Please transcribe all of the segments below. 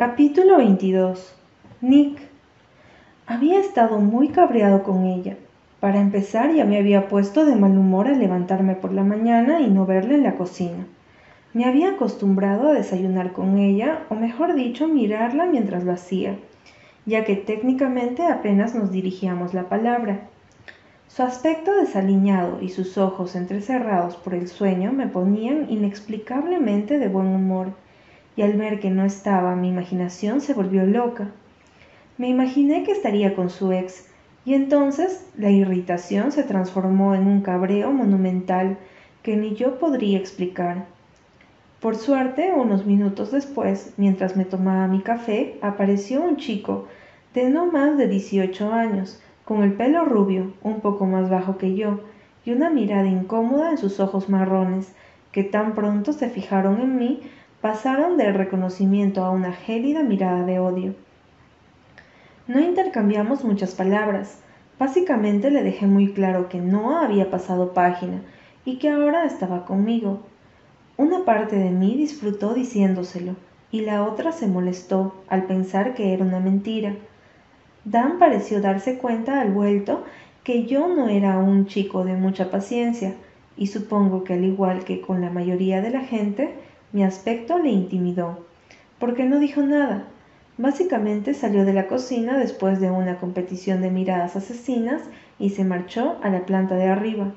Capítulo 22 Nick Había estado muy cabreado con ella. Para empezar, ya me había puesto de mal humor al levantarme por la mañana y no verla en la cocina. Me había acostumbrado a desayunar con ella, o mejor dicho, mirarla mientras lo hacía, ya que técnicamente apenas nos dirigíamos la palabra. Su aspecto desaliñado y sus ojos entrecerrados por el sueño me ponían inexplicablemente de buen humor, al ver que no estaba mi imaginación se volvió loca. Me imaginé que estaría con su ex, y entonces la irritación se transformó en un cabreo monumental que ni yo podría explicar. Por suerte, unos minutos después, mientras me tomaba mi café, apareció un chico de no más de 18 años, con el pelo rubio, un poco más bajo que yo, y una mirada incómoda en sus ojos marrones, que tan pronto se fijaron en mí, pasaron del reconocimiento a una gélida mirada de odio. No intercambiamos muchas palabras. Básicamente le dejé muy claro que no había pasado página y que ahora estaba conmigo, una parte de mí disfrutó diciéndoselo y la otra se molestó al pensar que era una mentira. Dan pareció darse cuenta al vuelto que yo no era un chico de mucha paciencia, y supongo que al igual que con la mayoría de la gente, mi aspecto le intimidó, porque no dijo nada. Básicamente salió de la cocina después de una competición de miradas asesinas y se marchó a la planta de arriba.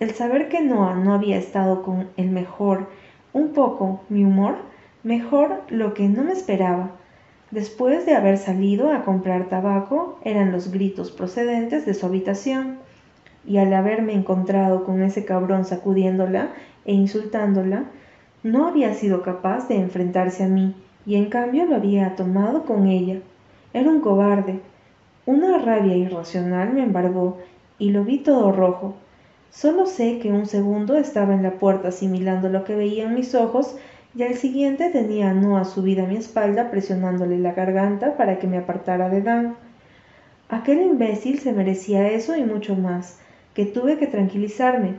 El saber que Noah no había estado con el mejor, un poco mi humor, mejor lo que no me esperaba. Después de haber salido a comprar tabaco, eran los gritos procedentes de su habitación. Y al haberme encontrado con ese cabrón sacudiéndola e insultándola, no había sido capaz de enfrentarse a mí, y en cambio lo había tomado con ella. Era un cobarde. Una rabia irracional me embargó, y lo vi todo rojo, Solo sé que un segundo estaba en la puerta asimilando lo que veía en mis ojos y al siguiente tenía a Noah subida a mi espalda presionándole la garganta para que me apartara de Dan. Aquel imbécil se merecía eso y mucho más, que tuve que tranquilizarme.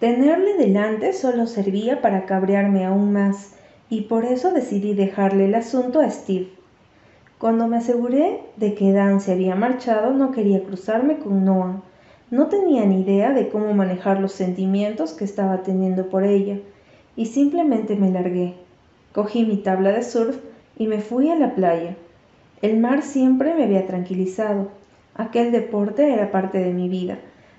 Tenerle delante solo servía para cabrearme aún más, y por eso decidí dejarle el asunto a Steve. Cuando me aseguré de que Dan se había marchado, no quería cruzarme con Noah. No tenía ni idea de cómo manejar los sentimientos que estaba teniendo por ella, y simplemente me largué. Cogí mi tabla de surf y me fui a la playa. El mar siempre me había tranquilizado. Aquel deporte era parte de mi vida.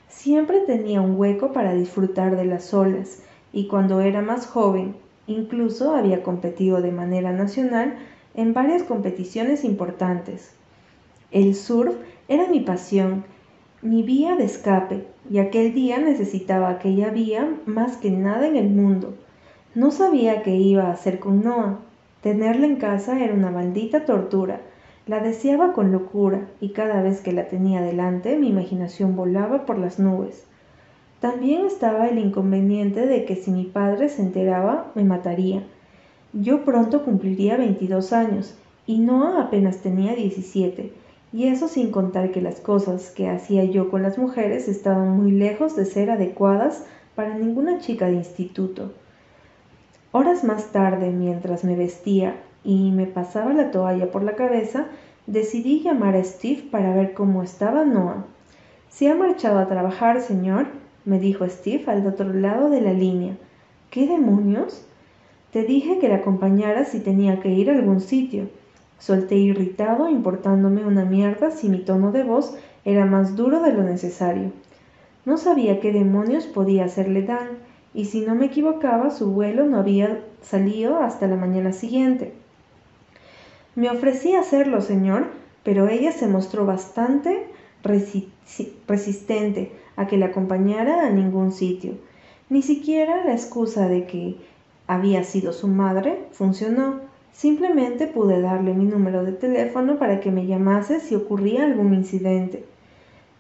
Siempre tenía un hueco para disfrutar de las olas, y cuando era más joven, incluso había competido de manera nacional en varias competiciones importantes. El surf era mi pasión mi vía de escape, y aquel día necesitaba aquella vía más que nada en el mundo. No sabía qué iba a hacer con Noah. Tenerla en casa era una maldita tortura. La deseaba con locura, y cada vez que la tenía delante mi imaginación volaba por las nubes. También estaba el inconveniente de que si mi padre se enteraba me mataría. Yo pronto cumpliría 22 años, y Noah apenas tenía 17 y eso sin contar que las cosas que hacía yo con las mujeres estaban muy lejos de ser adecuadas para ninguna chica de instituto. Horas más tarde, mientras me vestía y me pasaba la toalla por la cabeza, decidí llamar a Steve para ver cómo estaba Noah. Se ha marchado a trabajar, señor, me dijo Steve al otro lado de la línea. ¿Qué demonios? Te dije que la acompañara si tenía que ir a algún sitio. Solté irritado, importándome una mierda si mi tono de voz era más duro de lo necesario. No sabía qué demonios podía hacerle Dan, y si no me equivocaba, su vuelo no había salido hasta la mañana siguiente. Me ofrecí a hacerlo, señor, pero ella se mostró bastante resistente a que la acompañara a ningún sitio. Ni siquiera la excusa de que había sido su madre funcionó. Simplemente pude darle mi número de teléfono para que me llamase si ocurría algún incidente.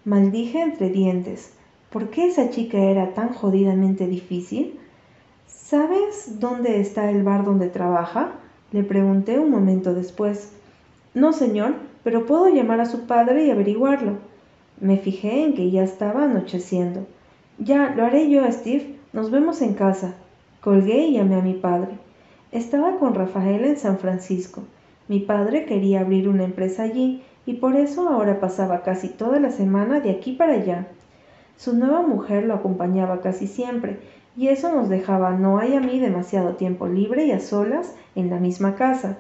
Maldije entre dientes. ¿Por qué esa chica era tan jodidamente difícil? ¿Sabes dónde está el bar donde trabaja? Le pregunté un momento después. No, señor, pero puedo llamar a su padre y averiguarlo. Me fijé en que ya estaba anocheciendo. Ya, lo haré yo, Steve. Nos vemos en casa. Colgué y llamé a mi padre. Estaba con Rafael en San Francisco. Mi padre quería abrir una empresa allí y por eso ahora pasaba casi toda la semana de aquí para allá. Su nueva mujer lo acompañaba casi siempre y eso nos dejaba a Noah y a mí demasiado tiempo libre y a solas en la misma casa.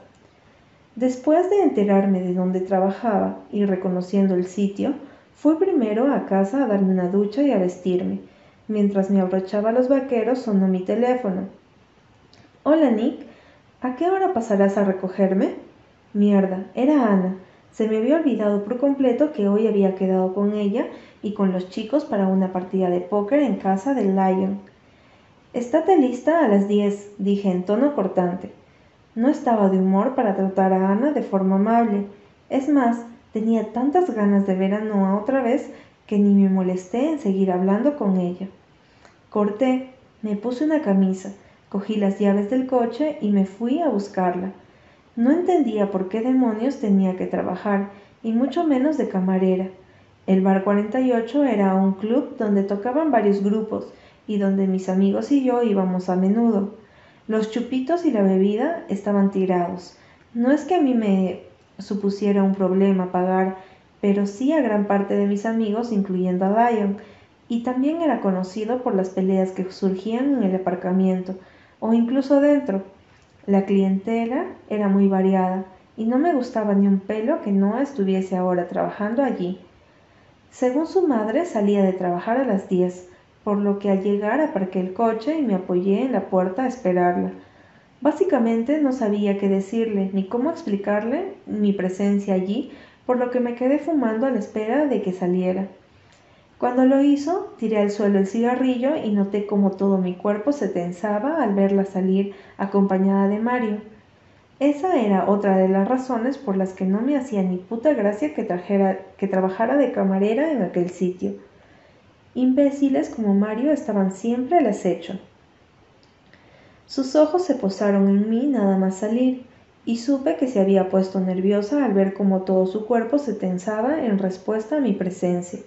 Después de enterarme de dónde trabajaba y reconociendo el sitio, fui primero a casa a darme una ducha y a vestirme. Mientras me abrochaba los vaqueros sonó mi teléfono. Hola Nick, ¿a qué hora pasarás a recogerme? Mierda, era Ana. Se me había olvidado por completo que hoy había quedado con ella y con los chicos para una partida de póker en casa del Lion. Estate lista a las diez, dije en tono cortante. No estaba de humor para tratar a Ana de forma amable. Es más, tenía tantas ganas de ver a Noah otra vez que ni me molesté en seguir hablando con ella. Corté, me puse una camisa, Cogí las llaves del coche y me fui a buscarla. No entendía por qué demonios tenía que trabajar, y mucho menos de camarera. El Bar 48 era un club donde tocaban varios grupos y donde mis amigos y yo íbamos a menudo. Los chupitos y la bebida estaban tirados. No es que a mí me supusiera un problema pagar, pero sí a gran parte de mis amigos, incluyendo a Lion, y también era conocido por las peleas que surgían en el aparcamiento, o incluso dentro. La clientela era muy variada y no me gustaba ni un pelo que no estuviese ahora trabajando allí. Según su madre salía de trabajar a las diez, por lo que al llegar aparqué el coche y me apoyé en la puerta a esperarla. Básicamente no sabía qué decirle ni cómo explicarle mi presencia allí, por lo que me quedé fumando a la espera de que saliera. Cuando lo hizo, tiré al suelo el cigarrillo y noté cómo todo mi cuerpo se tensaba al verla salir acompañada de Mario. Esa era otra de las razones por las que no me hacía ni puta gracia que, trajera, que trabajara de camarera en aquel sitio. Imbéciles como Mario estaban siempre al acecho. Sus ojos se posaron en mí nada más salir, y supe que se había puesto nerviosa al ver cómo todo su cuerpo se tensaba en respuesta a mi presencia.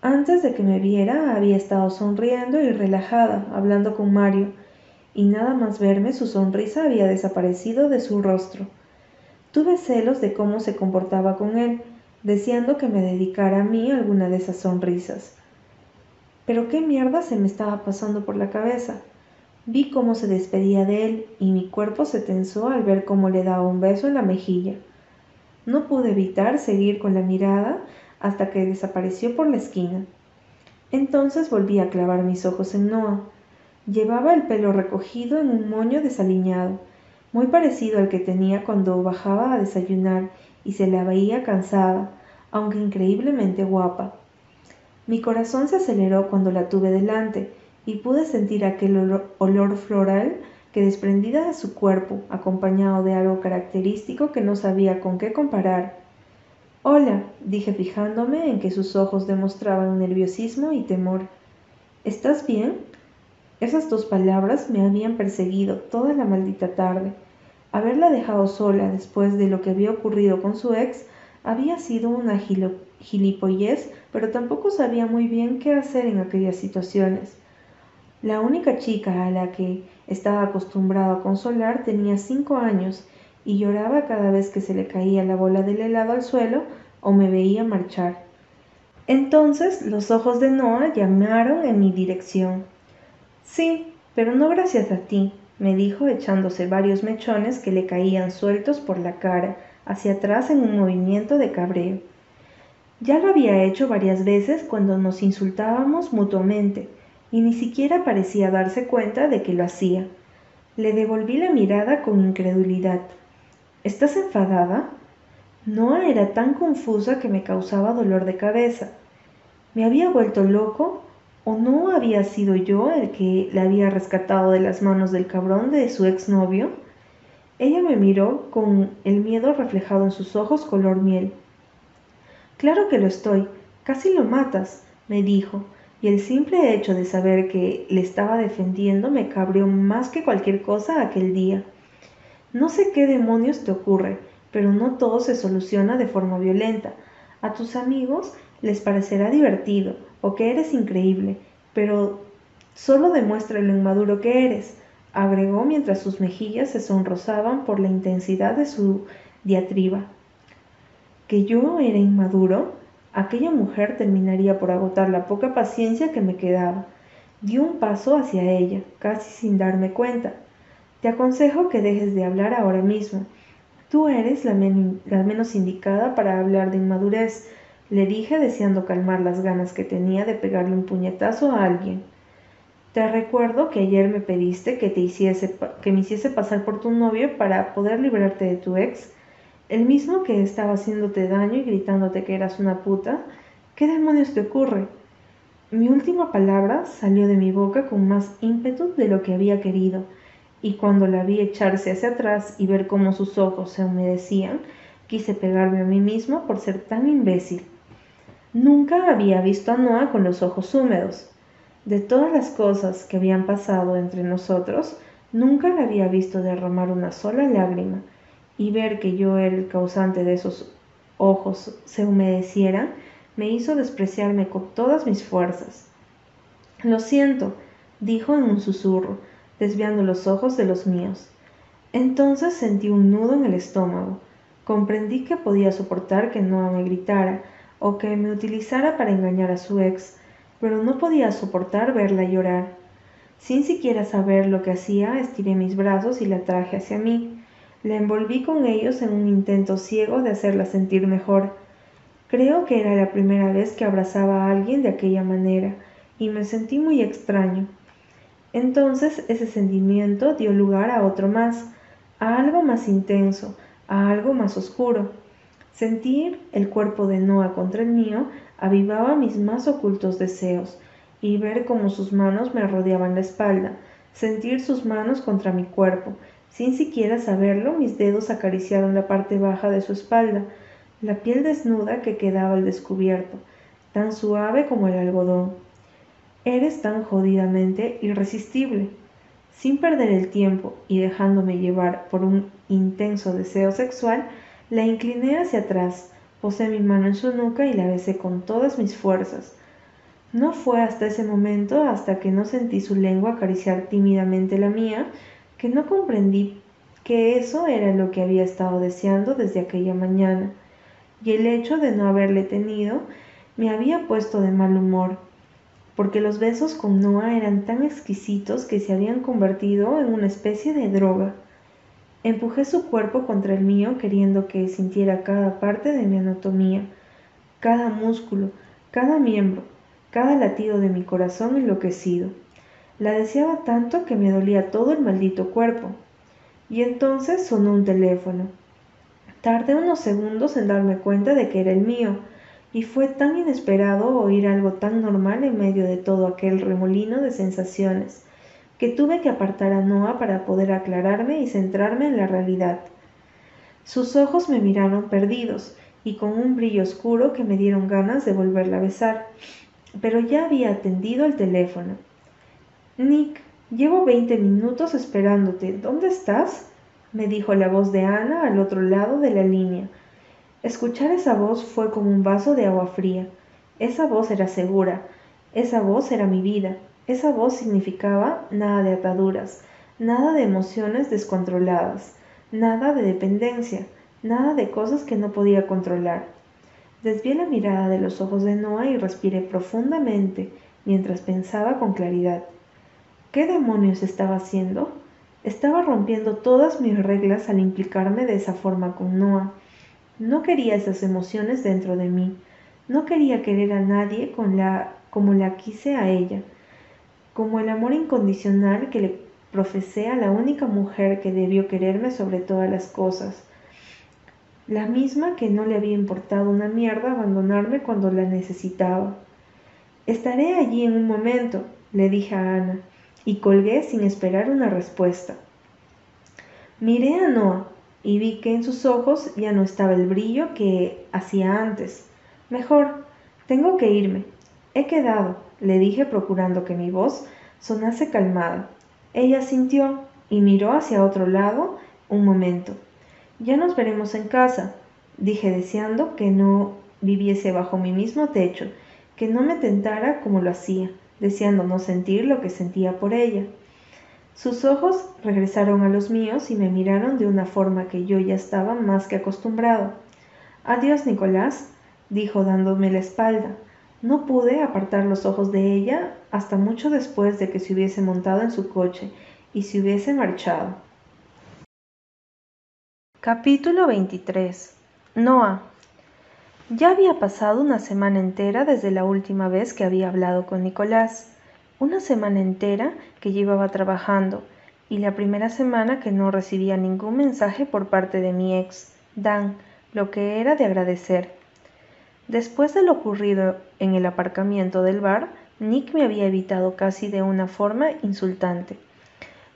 Antes de que me viera había estado sonriendo y relajada, hablando con Mario, y nada más verme su sonrisa había desaparecido de su rostro. Tuve celos de cómo se comportaba con él, deseando que me dedicara a mí alguna de esas sonrisas. Pero qué mierda se me estaba pasando por la cabeza. Vi cómo se despedía de él y mi cuerpo se tensó al ver cómo le daba un beso en la mejilla. No pude evitar seguir con la mirada hasta que desapareció por la esquina. Entonces volví a clavar mis ojos en Noah. Llevaba el pelo recogido en un moño desaliñado, muy parecido al que tenía cuando bajaba a desayunar y se la veía cansada, aunque increíblemente guapa. Mi corazón se aceleró cuando la tuve delante y pude sentir aquel olor, floral que desprendía de su cuerpo, acompañado de algo característico que no sabía con qué comparar. Hola, dije fijándome en que sus ojos demostraban nerviosismo y temor. ¿Estás bien? Esas dos palabras me habían perseguido toda la maldita tarde. Haberla dejado sola después de lo que había ocurrido con su ex había sido una gilipollez, pero tampoco sabía muy bien qué hacer en aquellas situaciones. La única chica a la que estaba acostumbrado a consolar tenía cinco años y lloraba cada vez que se le caía la bola del helado al suelo o me veía marchar. Entonces los ojos de Noah llamaron en mi dirección. Sí, pero no gracias a ti, me dijo echándose varios mechones que le caían sueltos por la cara, hacia atrás en un movimiento de cabreo. Ya lo había hecho varias veces cuando nos insultábamos mutuamente, y ni siquiera parecía darse cuenta de que lo hacía. Le devolví la mirada con incredulidad. ¿Estás enfadada? Noah era tan confusa que me causaba dolor de cabeza. ¿Me había vuelto loco? ¿O no había sido yo el que la había rescatado de las manos del cabrón de su exnovio? Ella me miró con el miedo reflejado en sus ojos color miel. Claro que lo estoy, casi lo matas, me dijo, y el simple hecho de saber que le estaba defendiendo me cabreó más que cualquier cosa aquel día. No sé qué demonios te ocurre, pero no todo se soluciona de forma violenta. A tus amigos les parecerá divertido o que eres increíble, pero solo demuestra lo inmaduro que eres. agregó mientras sus mejillas se sonrosaban por la intensidad de su diatriba. ¿Que yo era inmaduro? Aquella mujer terminaría por agotar la poca paciencia que me quedaba. Dio un paso hacia ella, casi sin darme cuenta. Te aconsejo que dejes de hablar ahora mismo. Tú eres la, la menos indicada para hablar de inmadurez, le dije deseando calmar las ganas que tenía de pegarle un puñetazo a alguien. Te recuerdo que ayer me pediste que, te hiciese, que me hiciese pasar por tu novio para poder librarte de tu ex, el mismo que estaba haciéndote daño y gritándote que eras una puta. ¿Qué demonios te ocurre? Mi última palabra salió de mi boca con más ímpetu de lo que había querido, y cuando la vi echarse hacia atrás y ver cómo sus ojos se humedecían, quise pegarme a mí mismo por ser tan imbécil. Nunca había visto a Noah con los ojos húmedos. De todas las cosas que habían pasado entre nosotros, nunca la había visto derramar una sola lágrima, y ver que yo era el causante de esos ojos se humedecieran, me hizo despreciarme con todas mis fuerzas. Lo siento, dijo en un susurro, desviando los ojos de los míos. Entonces sentí un nudo en el estómago. Comprendí que podía soportar que Noah me gritara, o que me utilizara para engañar a su ex, pero no podía soportar verla llorar. Sin siquiera saber lo que hacía, estiré mis brazos y la traje hacia mí. La envolví con ellos en un intento ciego de hacerla sentir mejor. Creo que era la primera vez que abrazaba a alguien de aquella manera, y me sentí muy extraño. Entonces ese sentimiento dio lugar a otro más, a algo más intenso, a algo más oscuro. Sentir el cuerpo de Noah contra el mío avivaba mis más ocultos deseos, y ver cómo sus manos me rodeaban la espalda, sentir sus manos contra mi cuerpo. Sin siquiera saberlo, mis dedos acariciaron la parte baja de su espalda, la piel desnuda que quedaba al descubierto, tan suave como el algodón. Eres tan jodidamente irresistible. Sin perder el tiempo y dejándome llevar por un intenso deseo sexual, la incliné hacia atrás, posé mi mano en su nuca y la besé con todas mis fuerzas. No fue hasta ese momento, hasta que no sentí su lengua acariciar tímidamente la mía, que no comprendí que eso era lo que había estado deseando desde aquella mañana, y el hecho de no haberle tenido me había puesto de mal humor, porque los besos con Noah eran tan exquisitos que se habían convertido en una especie de droga. Empujé su cuerpo contra el mío queriendo que sintiera cada parte de mi anatomía, cada músculo, cada miembro, cada latido de mi corazón enloquecido. La deseaba tanto que me dolía todo el maldito cuerpo. Y entonces sonó un teléfono. Tardé unos segundos en darme cuenta de que era el mío, y fue tan inesperado oír algo tan normal en medio de todo aquel remolino de sensaciones que tuve que apartar a Noah para poder aclararme y centrarme en la realidad. Sus ojos me miraron perdidos y con un brillo oscuro que me dieron ganas de volverla a besar, pero ya había atendido el teléfono. Nick, llevo veinte minutos esperándote. ¿Dónde estás? me dijo la voz de Ana al otro lado de la línea. Escuchar esa voz fue como un vaso de agua fría. Esa voz era segura, esa voz era mi vida, esa voz significaba nada de ataduras, nada de emociones descontroladas, nada de dependencia, nada de cosas que no podía controlar. Desvié la mirada de los ojos de Noah y respiré profundamente mientras pensaba con claridad. ¿Qué demonios estaba haciendo? Estaba rompiendo todas mis reglas al implicarme de esa forma con Noah. No quería esas emociones dentro de mí. No quería querer a nadie con la, como la quise a ella como el amor incondicional que le profesé a la única mujer que debió quererme sobre todas las cosas, la misma que no le había importado una mierda abandonarme cuando la necesitaba. Estaré allí en un momento, le dije a Ana, y colgué sin esperar una respuesta. Miré a Noah y vi que en sus ojos ya no estaba el brillo que hacía antes. Mejor, tengo que irme. He quedado, le dije procurando que mi voz sonase calmada. Ella sintió y miró hacia otro lado un momento. Ya nos veremos en casa, dije deseando que no viviese bajo mi mismo techo, que no me tentara como lo hacía, deseando no sentir lo que sentía por ella. Sus ojos regresaron a los míos y me miraron de una forma que yo ya estaba más que acostumbrado. Adiós, Nicolás, dijo dándome la espalda. No pude apartar los ojos de ella hasta mucho después de que se hubiese montado en su coche y se hubiese marchado. Capítulo 23 Noah Ya había pasado una semana entera desde la última vez que había hablado con Nicolás. Una semana entera que llevaba trabajando y la primera semana que no recibía ningún mensaje por parte de mi ex, Dan, lo que era de agradecer. Después de lo ocurrido en el aparcamiento del bar, Nick me había evitado casi de una forma insultante.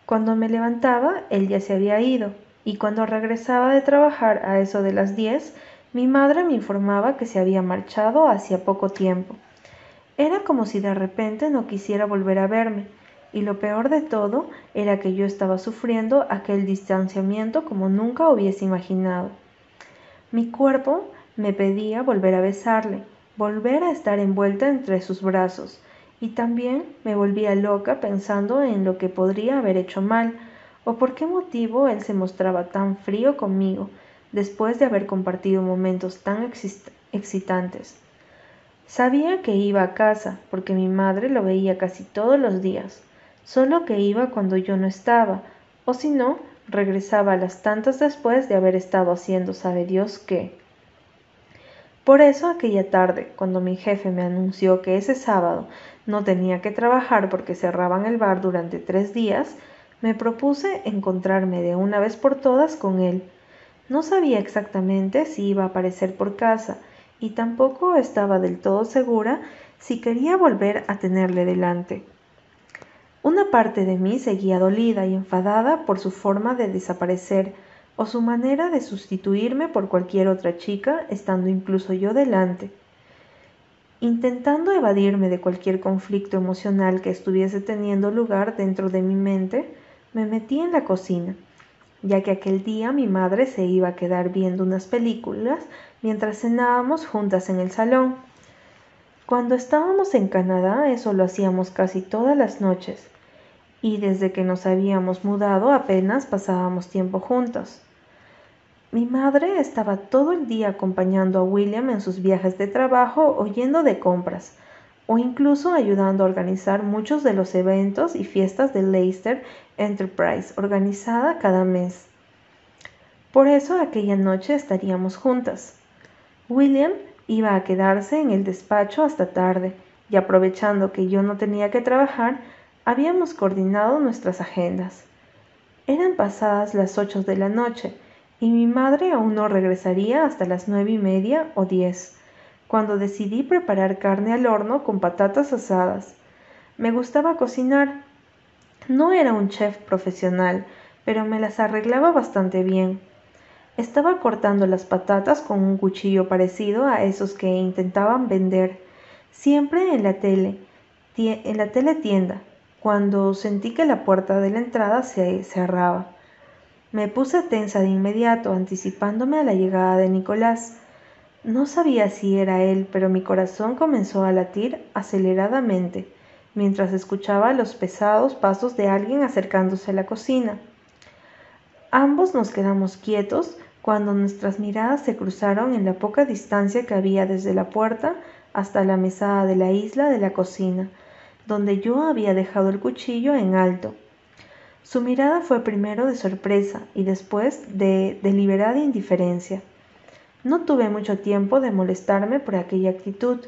Cuando me levantaba, él ya se había ido, y cuando regresaba de trabajar a eso de las diez, mi madre me informaba que se había marchado hacía poco tiempo. Era como si de repente no quisiera volver a verme, y lo peor de todo era que yo estaba sufriendo aquel distanciamiento como nunca hubiese imaginado. Mi cuerpo me pedía volver a besarle, volver a estar envuelta entre sus brazos, y también me volvía loca pensando en lo que podría haber hecho mal, o por qué motivo él se mostraba tan frío conmigo después de haber compartido momentos tan excitantes. Sabía que iba a casa, porque mi madre lo veía casi todos los días, solo que iba cuando yo no estaba, o si no, regresaba a las tantas después de haber estado haciendo sabe Dios qué. Por eso aquella tarde, cuando mi jefe me anunció que ese sábado no tenía que trabajar porque cerraban el bar durante tres días, me propuse encontrarme de una vez por todas con él. No sabía exactamente si iba a aparecer por casa y tampoco estaba del todo segura si quería volver a tenerle delante. Una parte de mí seguía dolida y enfadada por su forma de desaparecer o su manera de sustituirme por cualquier otra chica, estando incluso yo delante. Intentando evadirme de cualquier conflicto emocional que estuviese teniendo lugar dentro de mi mente, me metí en la cocina, ya que aquel día mi madre se iba a quedar viendo unas películas mientras cenábamos juntas en el salón. Cuando estábamos en Canadá eso lo hacíamos casi todas las noches, y desde que nos habíamos mudado apenas pasábamos tiempo juntos. Mi madre estaba todo el día acompañando a William en sus viajes de trabajo o yendo de compras, o incluso ayudando a organizar muchos de los eventos y fiestas de Leicester Enterprise organizada cada mes. Por eso aquella noche estaríamos juntas. William iba a quedarse en el despacho hasta tarde, y aprovechando que yo no tenía que trabajar, Habíamos coordinado nuestras agendas. Eran pasadas las ocho de la noche y mi madre aún no regresaría hasta las nueve y media o diez, cuando decidí preparar carne al horno con patatas asadas. Me gustaba cocinar. No era un chef profesional, pero me las arreglaba bastante bien. Estaba cortando las patatas con un cuchillo parecido a esos que intentaban vender, siempre en la tele, en la teletienda, cuando sentí que la puerta de la entrada se cerraba. Me puse tensa de inmediato, anticipándome a la llegada de Nicolás. No sabía si era él, pero mi corazón comenzó a latir aceleradamente mientras escuchaba los pesados pasos de alguien acercándose a la cocina. Ambos nos quedamos quietos cuando nuestras miradas se cruzaron en la poca distancia que había desde la puerta hasta la mesada de la isla de la cocina, donde yo había dejado el cuchillo en alto. Su mirada fue primero de sorpresa y después de deliberada indiferencia. No tuve mucho tiempo de molestarme por aquella actitud,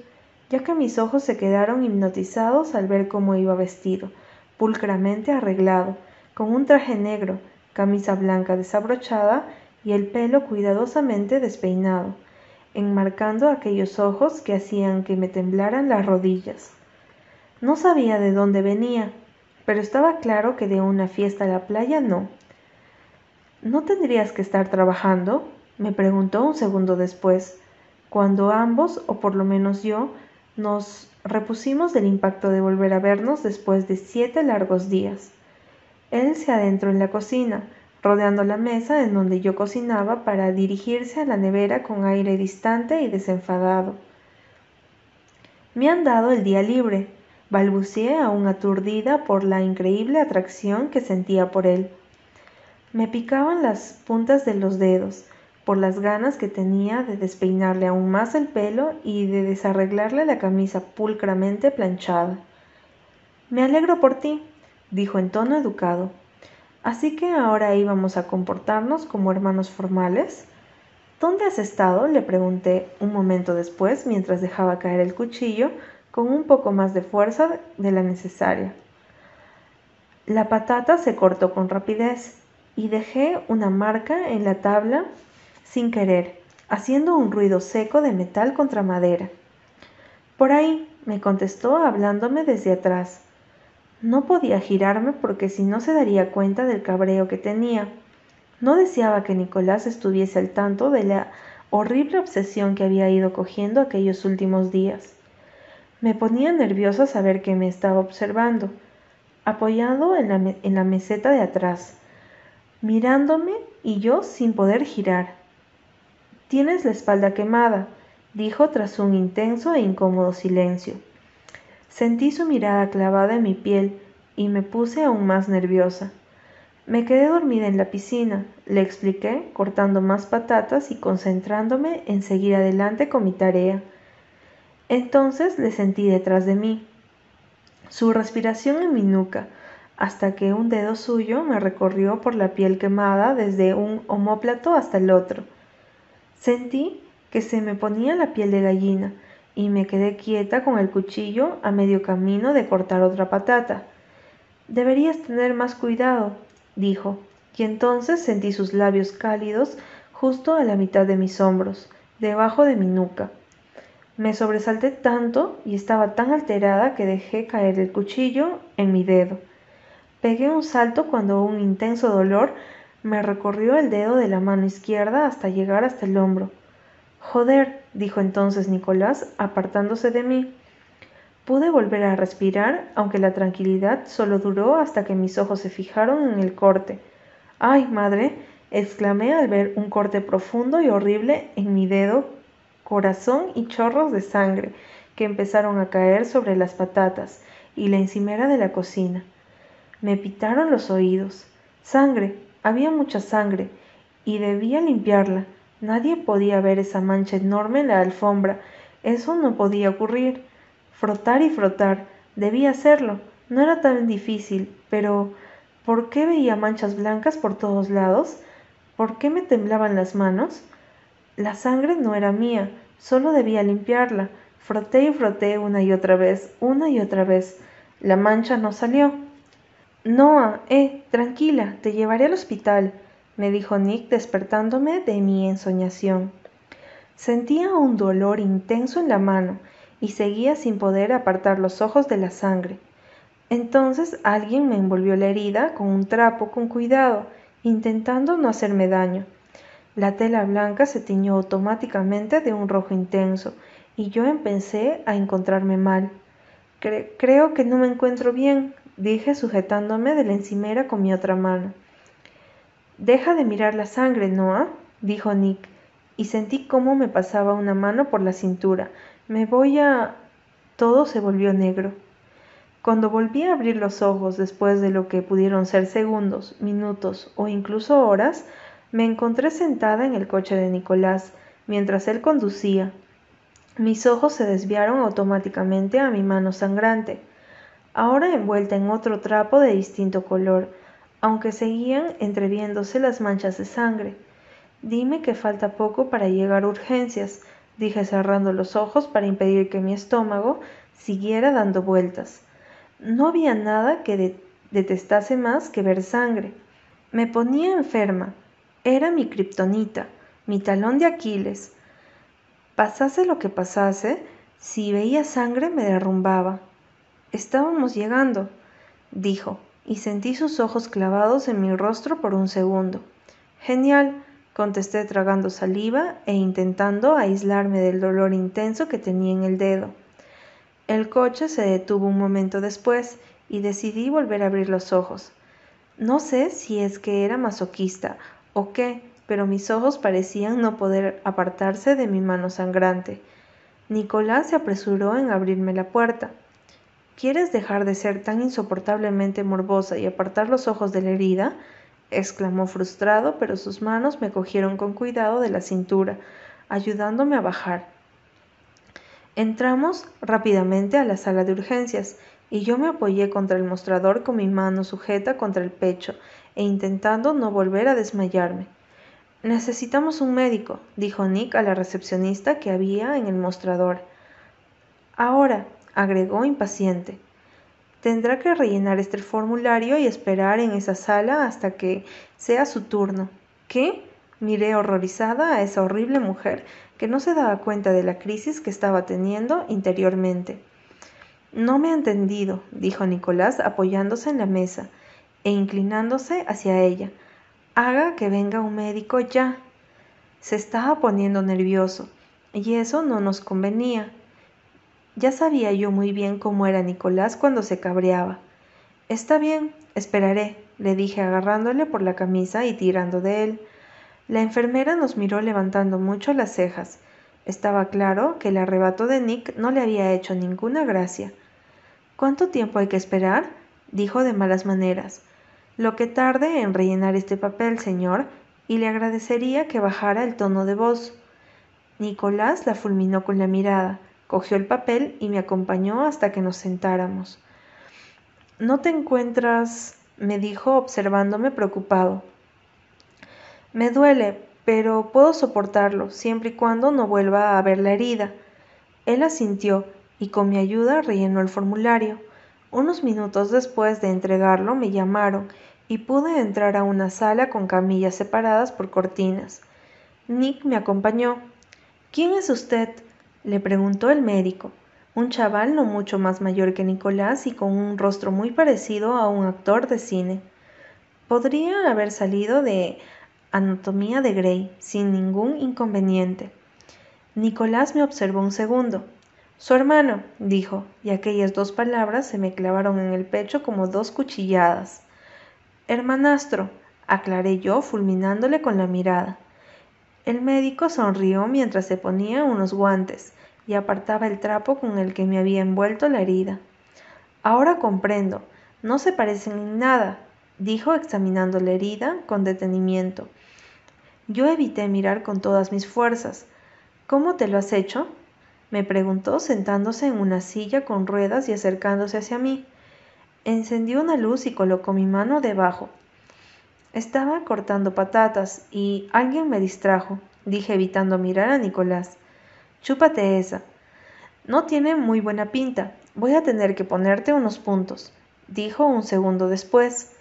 ya que mis ojos se quedaron hipnotizados al ver cómo iba vestido, pulcramente arreglado, con un traje negro, camisa blanca desabrochada y el pelo cuidadosamente despeinado, enmarcando aquellos ojos que hacían que me temblaran las rodillas. No sabía de dónde venía, pero estaba claro que de una fiesta a la playa no. ¿No tendrías que estar trabajando? Me preguntó un segundo después, cuando ambos, o por lo menos yo, nos repusimos del impacto de volver a vernos después de siete largos días. Él se adentró en la cocina, rodeando la mesa en donde yo cocinaba para dirigirse a la nevera con aire distante y desenfadado. Me han dado el día libre, balbuceé aún aturdida por la increíble atracción que sentía por él. Me picaban las puntas de los dedos, por las ganas que tenía de despeinarle aún más el pelo y de desarreglarle la camisa pulcramente planchada. Me alegro por ti, dijo en tono educado. Así que ahora íbamos a comportarnos como hermanos formales. ¿Dónde has estado? le pregunté un momento después mientras dejaba caer el cuchillo con un poco más de fuerza de la necesaria. La patata se cortó con rapidez y dejé una marca en la tabla sin querer, haciendo un ruido seco de metal contra madera. Por ahí, me contestó hablándome desde atrás. No podía girarme porque si no se daría cuenta del cabreo que tenía. No deseaba que Nicolás estuviese al tanto de la horrible obsesión que había ido cogiendo aquellos últimos días. Me ponía nerviosa saber que me estaba observando, apoyado en la, en la meseta de atrás, mirándome y yo sin poder girar. Tienes la espalda quemada, dijo tras un intenso e incómodo silencio. Sentí su mirada clavada en mi piel y me puse aún más nerviosa. Me quedé dormida en la piscina, le expliqué, cortando más patatas y concentrándome en seguir adelante con mi tarea. Entonces le sentí detrás de mí, su respiración en mi nuca, hasta que un dedo suyo me recorrió por la piel quemada desde un omóplato hasta el otro. Sentí que se me ponía la piel de gallina y me quedé quieta con el cuchillo a medio camino de cortar otra patata. Deberías tener más cuidado, dijo, y entonces sentí sus labios cálidos justo a la mitad de mis hombros, debajo de mi nuca. Me sobresalté tanto y estaba tan alterada que dejé caer el cuchillo en mi dedo. Pegué un salto cuando un intenso dolor me recorrió el dedo de la mano izquierda hasta llegar hasta el hombro. Joder, dijo entonces Nicolás, apartándose de mí. Pude volver a respirar, aunque la tranquilidad solo duró hasta que mis ojos se fijaron en el corte. ¡Ay, madre! exclamé al ver un corte profundo y horrible en mi dedo, corazón y chorros de sangre que empezaron a caer sobre las patatas y la encimera de la cocina. Me pitaron los oídos. Sangre, había mucha sangre, y debía limpiarla. Nadie podía ver esa mancha enorme en la alfombra. Eso no podía ocurrir. Frotar y frotar. Debía hacerlo. No era tan difícil, pero ¿por qué veía manchas blancas por todos lados? ¿Por qué me temblaban las manos? La sangre no era mía, solo debía limpiarla. Froté y froté una y otra vez, una y otra vez. La mancha no salió. Noah, eh, tranquila, te llevaré al hospital, me dijo Nick despertándome de mi ensoñación. Sentía un dolor intenso en la mano y seguía sin poder apartar los ojos de la sangre. Entonces alguien me envolvió la herida con un trapo con cuidado, intentando no hacerme daño. La tela blanca se tiñó automáticamente de un rojo intenso y yo empecé a encontrarme mal. creo que no me encuentro bien, dije sujetándome de la encimera con mi otra mano. Deja de mirar la sangre, Noah, dijo Nick, y sentí cómo me pasaba una mano por la cintura. Me voy a... Todo se volvió negro. Cuando volví a abrir los ojos después de lo que pudieron ser segundos, minutos o incluso horas, me encontré sentada en el coche de Nicolás mientras él conducía. Mis ojos se desviaron automáticamente a mi mano sangrante ahora envuelta en otro trapo de distinto color, aunque seguían entreviéndose las manchas de sangre. Dime que falta poco para llegar a urgencias, dije cerrando los ojos para impedir que mi estómago siguiera dando vueltas. No había nada que detestase más que ver sangre. Me ponía enferma. Era mi kriptonita, mi talón de Aquiles. Pasase lo que pasase, si veía sangre me derrumbaba. Estábamos llegando, dijo, y sentí sus ojos clavados en mi rostro por un segundo. Genial, contesté tragando saliva e intentando aislarme del dolor intenso que tenía en el dedo. El coche se detuvo un momento después y decidí volver a abrir los ojos. No sé si es que era masoquista o qué, pero mis ojos parecían no poder apartarse de mi mano sangrante. Nicolás se apresuró en abrirme la puerta. ¿Quieres dejar de ser tan insoportablemente morbosa y apartar los ojos de la herida? exclamó frustrado, pero sus manos me cogieron con cuidado de la cintura, ayudándome a bajar. Entramos rápidamente a la sala de urgencias y yo me apoyé contra el mostrador con mi mano sujeta contra el pecho e intentando no volver a desmayarme. Necesitamos un médico, dijo Nick a la recepcionista que había en el mostrador. Ahora, agregó impaciente. Tendrá que rellenar este formulario y esperar en esa sala hasta que sea su turno. ¿Qué? Miré horrorizada a esa horrible mujer que no se daba cuenta de la crisis que estaba teniendo interiormente. No me ha entendido, dijo Nicolás apoyándose en la mesa e inclinándose hacia ella. Haga que venga un médico ya. Se estaba poniendo nervioso, y eso no nos convenía. Ya sabía yo muy bien cómo era Nicolás cuando se cabreaba. Está bien, esperaré, le dije agarrándole por la camisa y tirando de él. La enfermera nos miró levantando mucho las cejas. Estaba claro que el arrebato de Nick no le había hecho ninguna gracia. ¿Cuánto tiempo hay que esperar? dijo de malas maneras. Lo que tarde en rellenar este papel, señor, y le agradecería que bajara el tono de voz. Nicolás la fulminó con la mirada cogió el papel y me acompañó hasta que nos sentáramos. ¿No te encuentras? me dijo observándome preocupado. Me duele, pero puedo soportarlo, siempre y cuando no vuelva a ver la herida. Él asintió y con mi ayuda rellenó el formulario. Unos minutos después de entregarlo me llamaron y pude entrar a una sala con camillas separadas por cortinas. Nick me acompañó. ¿Quién es usted? Le preguntó el médico, un chaval no mucho más mayor que Nicolás y con un rostro muy parecido a un actor de cine. Podría haber salido de Anatomía de Grey sin ningún inconveniente. Nicolás me observó un segundo. Su hermano, dijo, y aquellas dos palabras se me clavaron en el pecho como dos cuchilladas. Hermanastro, aclaré yo, fulminándole con la mirada. El médico sonrió mientras se ponía unos guantes y apartaba el trapo con el que me había envuelto la herida. Ahora comprendo, no se parecen en nada, dijo examinando la herida con detenimiento. Yo evité mirar con todas mis fuerzas. ¿Cómo te lo has hecho? me preguntó sentándose en una silla con ruedas y acercándose hacia mí. Encendió una luz y colocó mi mano debajo. Estaba cortando patatas y alguien me distrajo, dije evitando mirar a Nicolás. Chúpate esa. No tiene muy buena pinta. Voy a tener que ponerte unos puntos, dijo un segundo después.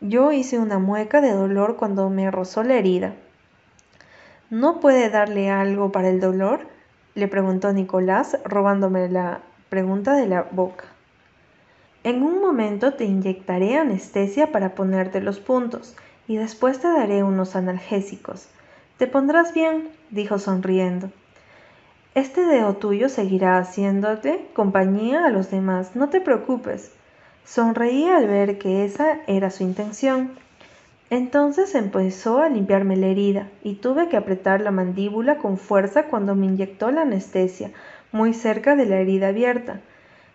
Yo hice una mueca de dolor cuando me rozó la herida. ¿No puede darle algo para el dolor? le preguntó Nicolás, robándome la pregunta de la boca. En un momento te inyectaré anestesia para ponerte los puntos y después te daré unos analgésicos. Te pondrás bien, dijo sonriendo. Este dedo tuyo seguirá haciéndote compañía a los demás, no te preocupes. Sonreí al ver que esa era su intención. Entonces empezó a limpiarme la herida y tuve que apretar la mandíbula con fuerza cuando me inyectó la anestesia, muy cerca de la herida abierta.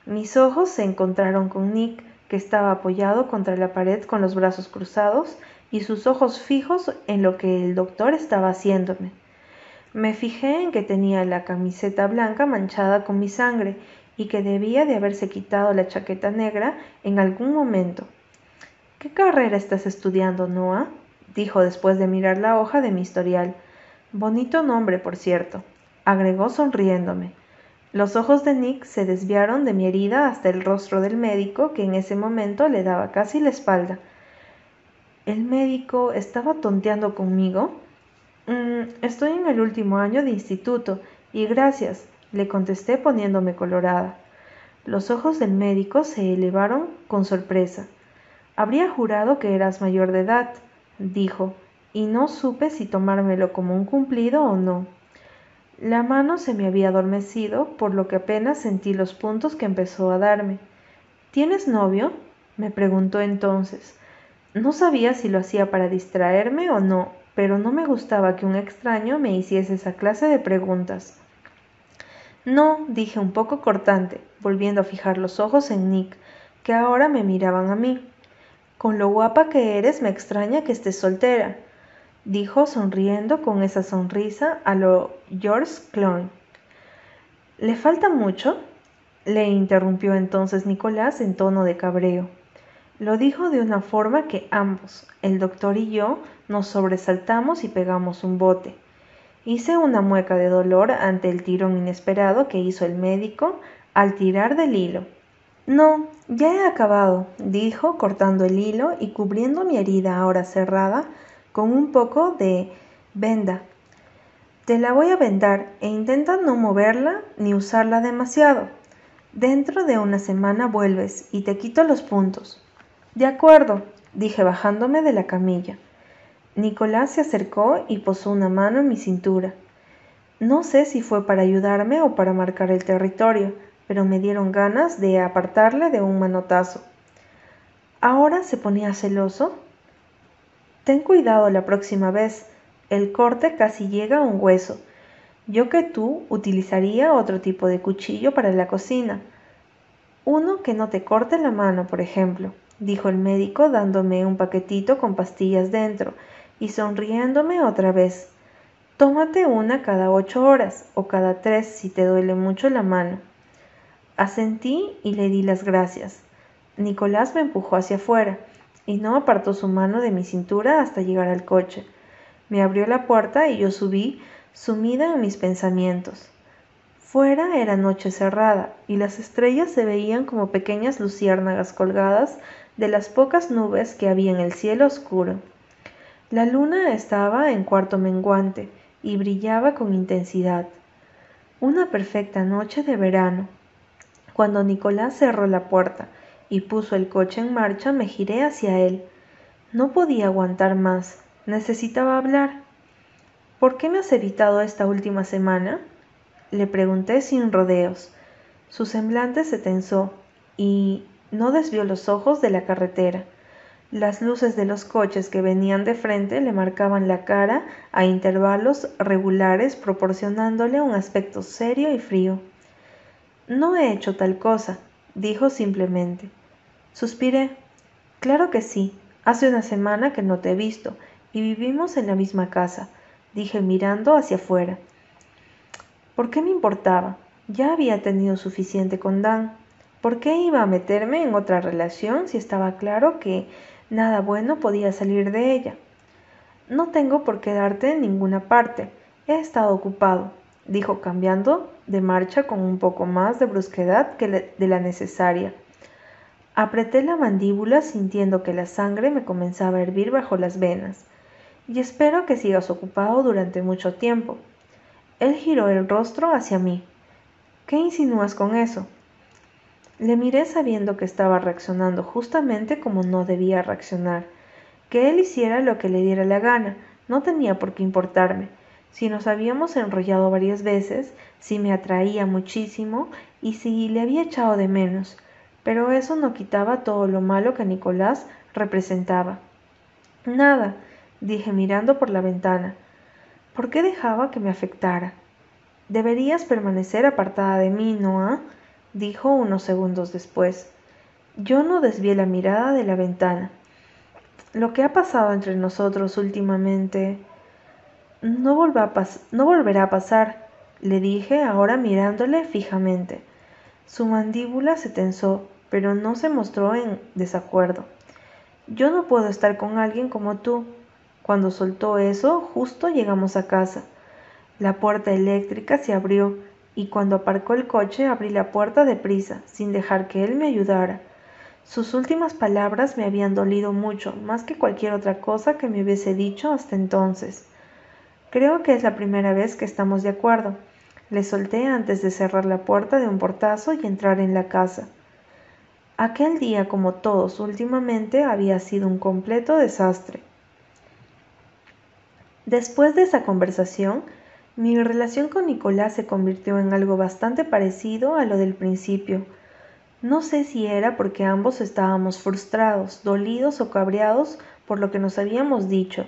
Mis ojos se encontraron con Nick, que estaba apoyado contra la pared con los brazos cruzados y sus ojos fijos en lo que el doctor estaba haciéndome. Me fijé en que tenía la camiseta blanca manchada con mi sangre y que debía de haberse quitado la chaqueta negra en algún momento. ¿Qué carrera estás estudiando, Noah? dijo después de mirar la hoja de mi historial. Bonito nombre, por cierto, agregó sonriéndome. Los ojos de Nick se desviaron de mi herida hasta el rostro del médico, que en ese momento le daba casi la espalda. ¿El médico estaba tonteando conmigo? Mm, estoy en el último año de instituto y gracias, le contesté poniéndome colorada. Los ojos del médico se elevaron con sorpresa. Habría jurado que eras mayor de edad, dijo, y no supe si tomármelo como un cumplido o no. La mano se me había adormecido, por lo que apenas sentí los puntos que empezó a darme. ¿Tienes novio? me preguntó entonces. No sabía si lo hacía para distraerme o no, pero no me gustaba que un extraño me hiciese esa clase de preguntas. No, dije un poco cortante, volviendo a fijar los ojos en Nick, que ahora me miraban a mí. Con lo guapa que eres me extraña que estés soltera, dijo sonriendo con esa sonrisa a lo George Clooney. ¿Le falta mucho? le interrumpió entonces Nicolás en tono de cabreo. Lo dijo de una forma que ambos, el doctor y yo, nos sobresaltamos y pegamos un bote. Hice una mueca de dolor ante el tirón inesperado que hizo el médico al tirar del hilo. No, ya he acabado, dijo, cortando el hilo y cubriendo mi herida ahora cerrada con un poco de venda. Te la voy a vendar e intenta no moverla ni usarla demasiado. Dentro de una semana vuelves y te quito los puntos. De acuerdo, dije bajándome de la camilla. Nicolás se acercó y posó una mano en mi cintura. No sé si fue para ayudarme o para marcar el territorio, pero me dieron ganas de apartarle de un manotazo. Ahora se ponía celoso. Ten cuidado la próxima vez. El corte casi llega a un hueso. Yo que tú utilizaría otro tipo de cuchillo para la cocina. Uno que no te corte la mano, por ejemplo, dijo el médico dándome un paquetito con pastillas dentro y sonriéndome otra vez. Tómate una cada ocho horas o cada tres si te duele mucho la mano. Asentí y le di las gracias. Nicolás me empujó hacia afuera y no apartó su mano de mi cintura hasta llegar al coche. Me abrió la puerta y yo subí, sumida en mis pensamientos. Fuera era noche cerrada y las estrellas se veían como pequeñas luciérnagas colgadas de las pocas nubes que había en el cielo oscuro. La luna estaba en cuarto menguante y brillaba con intensidad. Una perfecta noche de verano. Cuando Nicolás cerró la puerta y puso el coche en marcha, me giré hacia él. No podía aguantar más. Necesitaba hablar. ¿Por qué me has evitado esta última semana? Le pregunté sin rodeos. Su semblante se tensó y no desvió los ojos de la carretera. Las luces de los coches que venían de frente le marcaban la cara a intervalos regulares proporcionándole un aspecto serio y frío. No he hecho tal cosa, dijo simplemente. Suspiré. Claro que sí. Hace una semana que no te he visto y vivimos en la misma casa, dije mirando hacia afuera. ¿Por qué me importaba? Ya había tenido suficiente con Dan. ¿Por qué iba a meterme en otra relación si estaba claro que Nada bueno podía salir de ella. No tengo por qué darte en ninguna parte. He estado ocupado, dijo cambiando de marcha con un poco más de brusquedad que de la necesaria. Apreté la mandíbula sintiendo que la sangre me comenzaba a hervir bajo las venas. Y espero que sigas ocupado durante mucho tiempo. Él giró el rostro hacia mí. ¿Qué insinúas con eso? Le miré sabiendo que estaba reaccionando justamente como no debía reaccionar. Que él hiciera lo que le diera la gana, no tenía por qué importarme. Si nos habíamos enrollado varias veces, si me atraía muchísimo y si le había echado de menos, pero eso no quitaba todo lo malo que Nicolás representaba. Nada, dije mirando por la ventana. ¿Por qué dejaba que me afectara? Deberías permanecer apartada de mí, ¿no? Dijo unos segundos después. Yo no desvié la mirada de la ventana. Lo que ha pasado entre nosotros últimamente no, no volverá a pasar, le dije ahora mirándole fijamente. Su mandíbula se tensó, pero no se mostró en desacuerdo. Yo no puedo estar con alguien como tú. Cuando soltó eso, justo llegamos a casa. La puerta eléctrica se abrió y cuando aparcó el coche abrí la puerta deprisa, sin dejar que él me ayudara. Sus últimas palabras me habían dolido mucho, más que cualquier otra cosa que me hubiese dicho hasta entonces. Creo que es la primera vez que estamos de acuerdo. Le solté antes de cerrar la puerta de un portazo y entrar en la casa. Aquel día, como todos últimamente, había sido un completo desastre. Después de esa conversación, mi relación con Nicolás se convirtió en algo bastante parecido a lo del principio. No sé si era porque ambos estábamos frustrados, dolidos o cabreados por lo que nos habíamos dicho,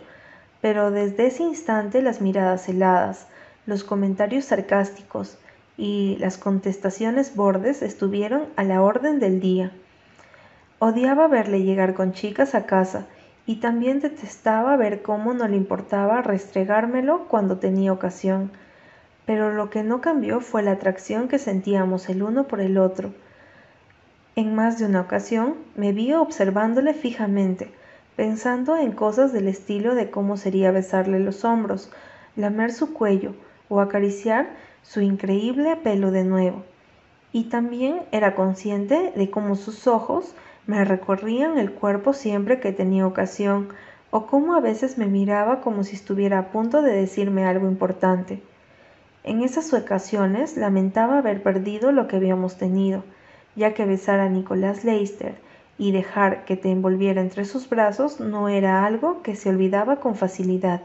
pero desde ese instante las miradas heladas, los comentarios sarcásticos y las contestaciones bordes estuvieron a la orden del día. Odiaba verle llegar con chicas a casa y también detestaba ver cómo no le importaba restregármelo cuando tenía ocasión. Pero lo que no cambió fue la atracción que sentíamos el uno por el otro. En más de una ocasión me vi observándole fijamente, pensando en cosas del estilo de cómo sería besarle los hombros, lamer su cuello o acariciar su increíble pelo de nuevo. Y también era consciente de cómo sus ojos me recorrían el cuerpo siempre que tenía ocasión, o cómo a veces me miraba como si estuviera a punto de decirme algo importante. En esas ocasiones lamentaba haber perdido lo que habíamos tenido, ya que besar a Nicolás Leister y dejar que te envolviera entre sus brazos no era algo que se olvidaba con facilidad.